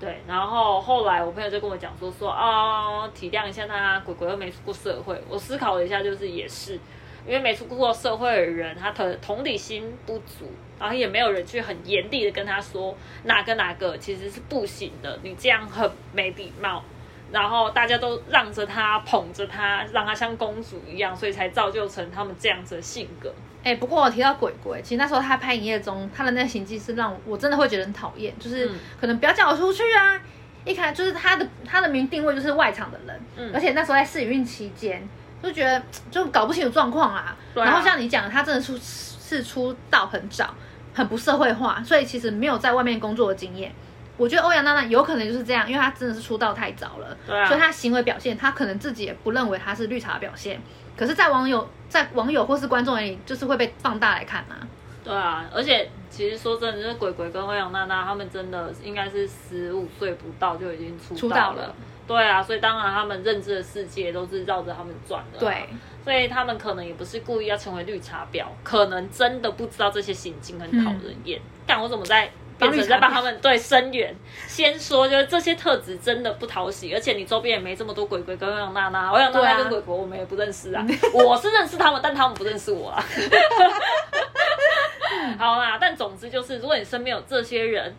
对。然后后来我朋友就跟我讲说说啊，体谅一下她，鬼鬼又没出过社会。我思考了一下，就是也是，因为没出过社会的人，他的同理心不足，然后也没有人去很严厉的跟他说哪个哪个其实是不行的，你这样很没礼貌。然后大家都让着他，捧着他，让他像公主一样，所以才造就成他们这样子的性格。哎，不过我提到鬼鬼，其实那时候他拍《营业中》，他的那个行迹是让我真的会觉得很讨厌，就是可能不要叫我出去啊！一开就是他的他的名定位就是外场的人，嗯，而且那时候在试营运期间，就觉得 就搞不清楚状况啊。然后像你讲，他真的出是出道很早，很不社会化，所以其实没有在外面工作的经验。我觉得欧阳娜娜有可能就是这样，因为她真的是出道太早了，所以她行为表现，她可能自己也不认为她是绿茶表现。可是，在网友在网友或是观众眼里，就是会被放大来看嘛。对啊，而且其实说真的，就是鬼鬼跟欧阳娜娜他们真的应该是十五岁不到就已经出道了。对啊，所以当然他们认知的世界都是绕着他们转的。对，所以他们可能也不是故意要成为绿茶婊，可能真的不知道这些行径很讨人厌。但我怎么在？变成在帮他们对声援。先说，就是这些特质真的不讨喜，而且你周边也没这么多鬼鬼跟欧阳娜娜，欧阳娜娜跟鬼鬼我们也不认识啊。我是认识他们，但他们不认识我啊。好啦，但总之就是，如果你身边有这些人，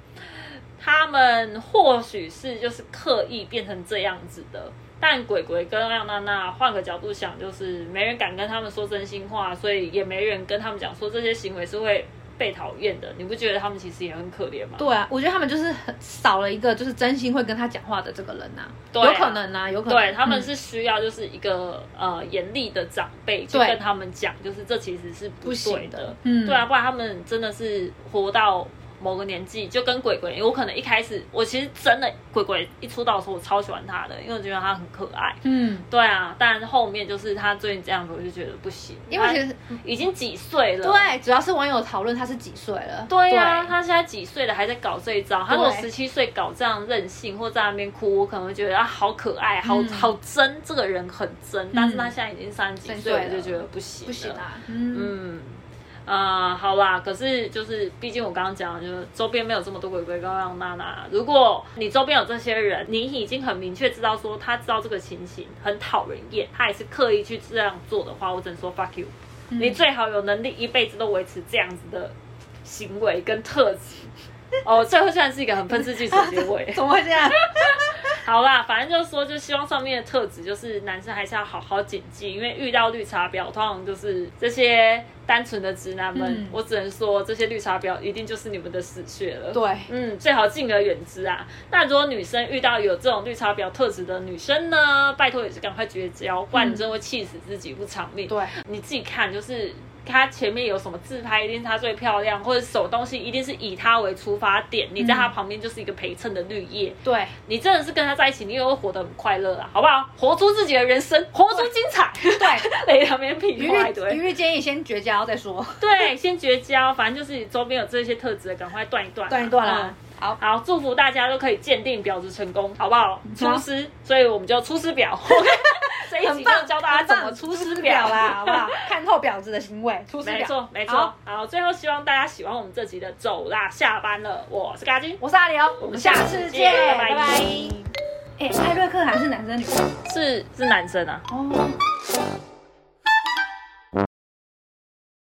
他们或许是就是刻意变成这样子的。但鬼鬼跟欧阳娜娜换个角度想，就是没人敢跟他们说真心话，所以也没人跟他们讲说这些行为是会。被讨厌的，你不觉得他们其实也很可怜吗？对啊，我觉得他们就是很少了一个就是真心会跟他讲话的这个人呐，有可能呐，有可能。对，他们是需要就是一个呃严厉的长辈去跟他们讲，就是这其实是不对的，嗯，对啊，不然他们真的是活到。某个年纪就跟鬼鬼，我可能一开始我其实真的鬼鬼一出道的时候，我超喜欢他的，因为我觉得他很可爱。嗯，对啊，但后面就是他最近这样子，我就觉得不行。因为其实已经几岁了，对，主要是网友讨论他是几岁了。对啊，他现在几岁了还在搞这一招？他如果十七岁搞这样任性或在那边哭，我可能会觉得啊好可爱，好好真，这个人很真。但是他现在已经三十几岁了，就觉得不行，不行啊。嗯。啊，好啦，可是就是，毕竟我刚刚讲，就是周边没有这么多鬼鬼刚刚娜娜。如果你周边有这些人，你已经很明确知道说他知道这个情形很讨人厌，他也是刻意去这样做的话，我只能说 fuck you。你最好有能力一辈子都维持这样子的行为跟特质。哦，最后虽然是一个很喷世句的结尾，怎么会这样？好啦，反正就是说，就希望上面的特质，就是男生还是要好好谨记，因为遇到绿茶婊，通常就是这些单纯的直男们，嗯我只能说，这些绿茶婊一定就是你们的死穴了。对，嗯，最好敬而远之啊。那如果女生遇到有这种绿茶婊特质的女生呢，拜托也是赶快绝交，不然你真的会气死自己不偿命。对，你自己看，就是她前面有什么自拍，一定是她最漂亮，或者什么东西，一定是以她为出发点，你在她旁边就是一个陪衬的绿叶。对，你真的是跟她在一起，你也会活得很快乐啊，好不好？活出自己的人生，活出精彩。对，雷两边屁一律话一堆一。律建议先绝交再说，对，先绝交，反正就是你周边有这些特质的，赶快断一断啊，断一断啦嗯。好，好，祝福大家都可以鉴定婊子成功，好不好？出师，所以我们就出师表。这一集就教大家怎么出师表啦，好不好？看透婊子的行为，出师表。没错，没错好。最后希望大家喜欢我们这集的走啦，下班了，我是嘎金，我是阿刘，我们下次见，拜拜拜拜。哎，艾瑞克还是男生女生？是是男生啊。哦。